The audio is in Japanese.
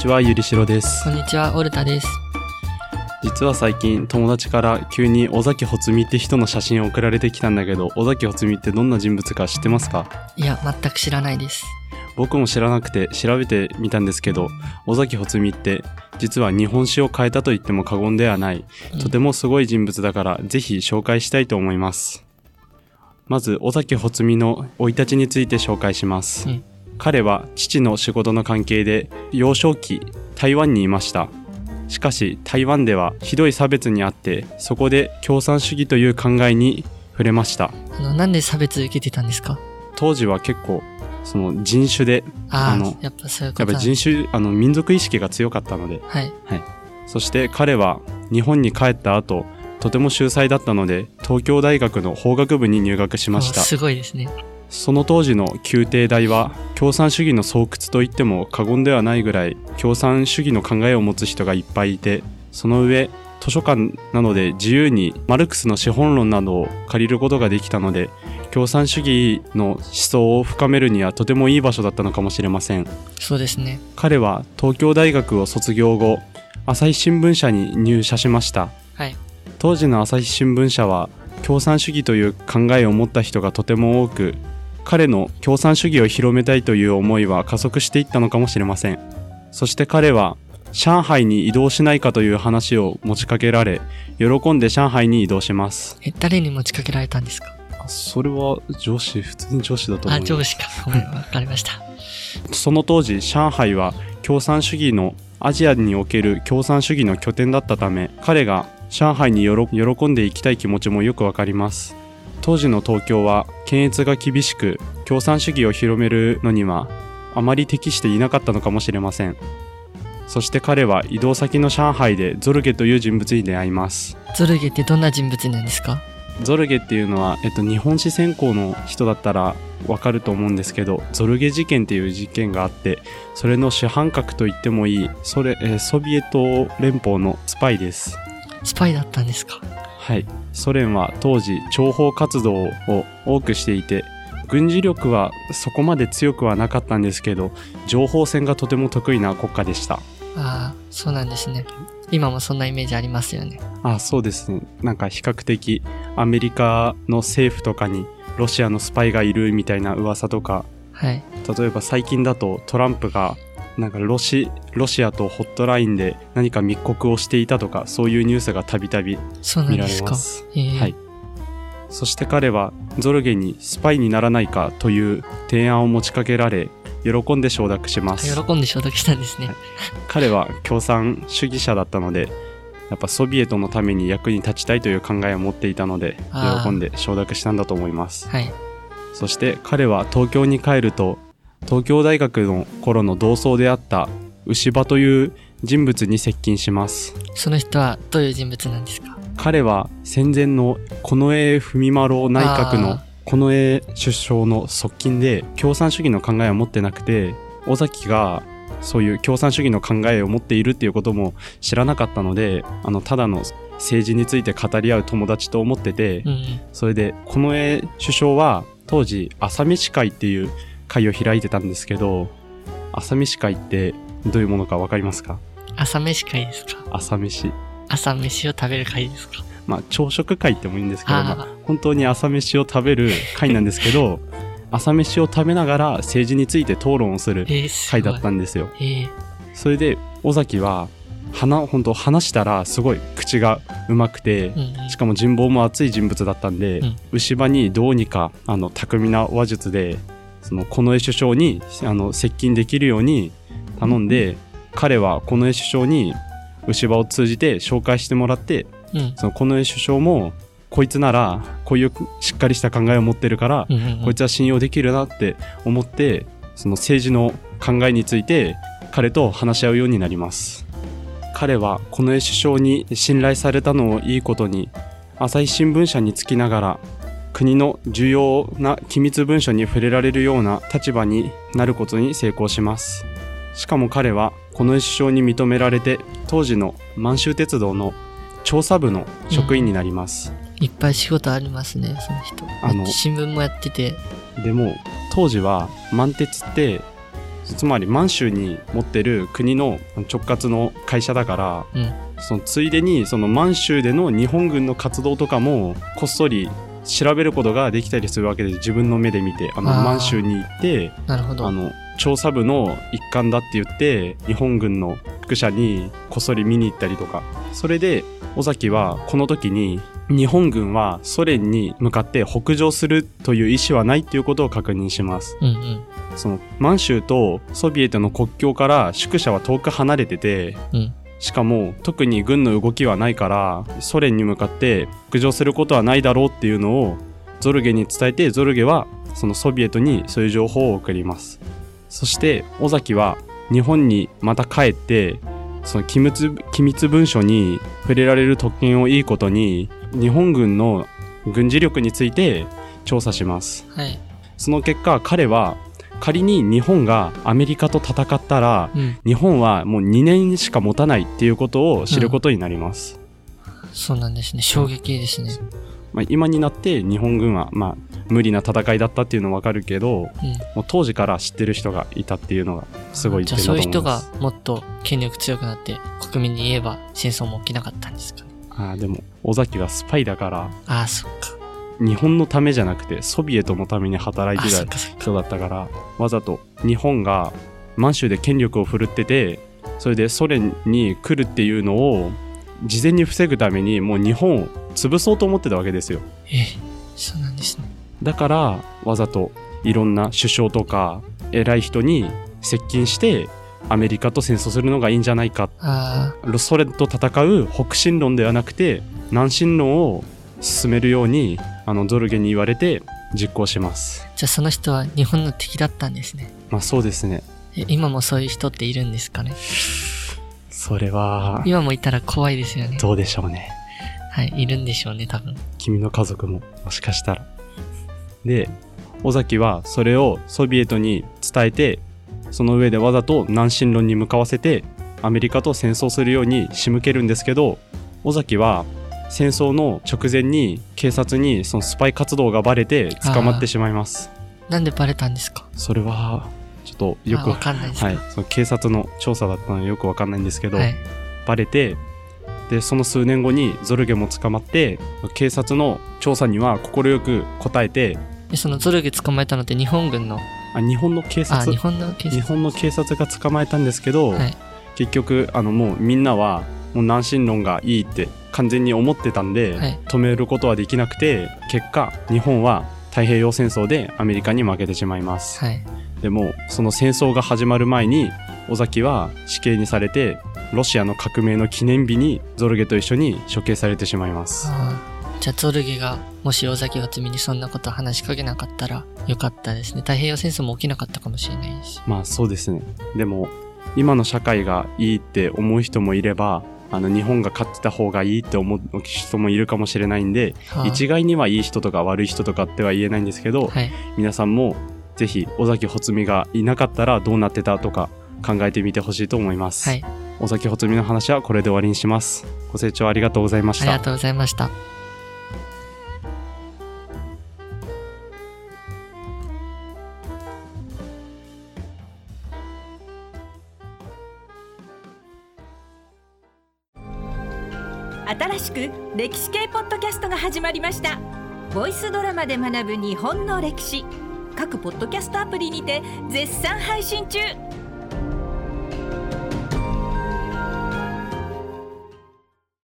ちはゆりしろです。こんにちは、オルタです。実は最近友達から急に尾崎穂美って人の写真を送られてきたんだけど尾崎穂美ってどんな人物か知ってますか？いや、全く知らないです。僕も知らなくて調べてみたんですけど尾崎穂美って実は日本史を変えたと言っても過言ではない。とてもすごい人物だからぜひ紹介したいと思います。まず尾崎穂美の生い立ちについて紹介します、うん彼は父の仕事の関係で幼少期台湾にいました。しかし台湾ではひどい差別にあってそこで共産主義という考えに触れました。あの、なんで差別受けてたんですか？当時は結構その人種であのやっぱそういうこと。やっぱり人種あの民族意識が強かったので。はい。そして彼は日本に帰った後とても秀才だったので東京大学の法学部に入学しました。おすごいですね。その当時の宮廷大は共産主義の巣窟と言っても過言ではないぐらい共産主義の考えを持つ人がいっぱいいてその上図書館なので自由にマルクスの資本論などを借りることができたので共産主義の思想を深めるにはとてもいい場所だったのかもしれませんそうですね。彼は東京大学を卒業後朝日新聞社に入社しましたはい。当時の朝日新聞社は共産主義という考えを持った人がとても多く彼の共産主義を広めたいという思いは加速していったのかもしれません。そして彼は上海に移動しないかという話を持ちかけられ喜んで上海に移動します。え、誰に持ちかけられたんですか？それは上司普通に上司だと思あ、います。上司か。ごめん、わかりました。その当時上海は共産主義のアジアにおける共産主義の拠点だったため彼が上海に喜んでいきたい気持ちもよくわかります当時の東京は検閲が厳しく共産主義を広めるのにはあまり適していなかったのかもしれません。そして彼は移動先の上海でゾルゲという人物に出会います。ゾルゲってどんな人物なんですか？ゾルゲっていうのは、えっと、日本史専攻の人だったらわかると思うんですけどゾルゲ事件っていう事件があってそれの主犯格と言ってもいいそれ、えーソビエト連邦のスパイです。スパイだったんですか？はいソ連は当時諜報活動を多くしていて軍事力はそこまで強くはなかったんですけど情報戦がとても得意な国家でしたああ、そうなんですね。今もそんなイメージありますよね。あそうですねなんか比較的アメリカの政府とかにロシアのスパイがいるみたいな噂とかはい。例えば最近だとトランプがなんかロシロシアとホットラインで何か密告をしていたとかそういうニュースがたびたび見ら。れます。えーはいそして彼はゾルゲにスパイにならないかという提案を持ちかけられ喜んで承諾します喜んで承諾したんですね。はい彼は共産主義者だったのでやっぱソビエトのために役に立ちたいという考えを持っていたので喜んで承諾したんだと思いますはい。そして彼は東京に帰ると東京大学の頃の同窓であった牛場という人物に接近しますその人はどういう人物なんですか？彼は戦前の近衛文麿内閣のあ近衛首相の側近で共産主義の考えを持ってなくて尾崎がそういう共産主義の考えを持っているっていうことも知らなかったのであのただの政治について語り合う友達と思ってて、うん。それで近衛首相は当時朝飯会っていう会を開いてたんですけど朝飯会ってどういうものか分かりますか？朝飯会ですか？朝飯。朝飯を食べる会ですか？まあ朝食会ってもいいんですけどまあ、本当に朝飯を食べる会なんですけど 朝飯を食べながら政治について討論をするえー、す会。だったんですよ。えー、それで尾崎は話本当話したらすごい口がうまくてうんうん。しかも人望も厚い人物だったんで、うん。牛場にどうにかあの巧みな話術でその近衛首相にあの接近できるように頼んで、彼は近衛首相に牛場を通じて紹介してもらってうん。その近衛首相もこいつならこういうしっかりした考えを持ってるから、うんうんうんこいつは信用できるなって思ってその政治の考えについて彼と話し合うようになります彼は近衛首相に信頼されたのをいいことに朝日新聞社につきながら国の重要な機密文書に触れられるような立場になることに成功しますしかも彼は近衛首相に認められて当時の満州鉄道の調査部の職員になります、いっぱい仕事ありますね、その人。あの新聞もやってて、でも当時は満鉄ってつまり満州に持ってる国の直轄の会社だからうん。そのついでにその満州での日本軍の活動とかもこっそり調べることができたりするわけで自分の目で見てあの満州に行ってなるほど。あの調査部の一環だって言って日本軍の宿舎にこっそり見に行ったりとかそれで尾崎はこの時に日本軍はソ連に向かって北上するという意思はないっていうことを確認しますうんうん。その満州とソビエトの国境から宿舎は遠く離れててうん。しかも特に軍の動きはないからソ連に向かって北上することはないだろうっていうのをゾルゲに伝えてゾルゲはそのソビエトにそういう情報を送りますそして尾崎は日本にまた帰ってその機密機密文書に触れられる特権をいいことに日本軍の軍事力について調査しますはい。その結果彼は仮に日本がアメリカと戦ったらうん。日本はもう2年しか持たないっていうことを知ることになります。そうなんですね。衝撃ですね。まあ、今になって日本軍はまあ無理な戦いだったっていうのはわかるけど、うん。もう当時から知ってる人がいたっていうのがすごいじゃ点だとあそういう人。がもっと権力強くなって国民に言えば戦争も起きなかったんですかね。あーでも尾崎はスパイだからああ、そっか。日本のためじゃなくてソビエトのために働いあてた。人だったからわざと日本が満州で権力を振るっててそれでソ連に来るっていうのを事前に防ぐためにもう日本を潰そうと思ってたわけですよ。ええ、そうなんですね。だからわざといろんな首相とか偉い人に接近してアメリカと戦争するのがいいんじゃないかあソ連と戦う北進論ではなくて南進論を進めるようにあのゾルゲに言われて実行しますあ、じゃあその人は日本の敵だったんですね。まあそうですねえ今もそういう人っているんですかね？それは今もいたら怖いですよね。どうでしょうねはい、いるんでしょうね、多分。君の家族ももしかしたらで尾崎はそれをソビエトに伝えてその上でわざと南進論に向かわせてアメリカと戦争するように仕向けるんですけど尾崎は戦争の直前に警察にそのスパイ活動がバレて捕まってしまいます。なんでバレたんですか？それはちょっとよくあわかんないですか。はい、その警察の調査だったのでよくわかんないんですけど、はい。バレてでその数年後にゾルゲも捕まって警察の調査には快く答えてで、そのゾルゲ捕まえたのって日本軍の、あ日本の警あ、察日本の警日察。本の警察が捕まえたんですけど、はい。結局あのもうみんなはもう南進論がいいって完全に思ってたんで、はい止めることはできなくて結果日本は太平洋戦争でアメリカに負けてしまいます、はい。でもその戦争が始まる前に尾崎は死刑にされてロシアの革命の記念日にゾルゲと一緒に処刑されてしまいますじゃあゾルゲが、もし尾崎つみにそんなこと話しかけなかったらよかったですね。太平洋戦争も起きなかったかもしれないです。まあそうですねでも今の社会がいいって思う人もいればあの日本が勝ってた方がいいって思う人もいるかもしれないんではあ一概にはいい人とか悪い人とかっては言えないんですけど、はい。皆さんもぜひ尾崎穂美がいなかったらどうなってたとか考えてみてほしいと思います、はい。尾崎穂美の話はこれで終わりにしますご清聴ありがとうございましたありがとうございました。新しく歴史系ポッドキャストが始まりました。ボイスドラマで学ぶ日本の歴史。各ポッドキャストアプリにて絶賛配信中。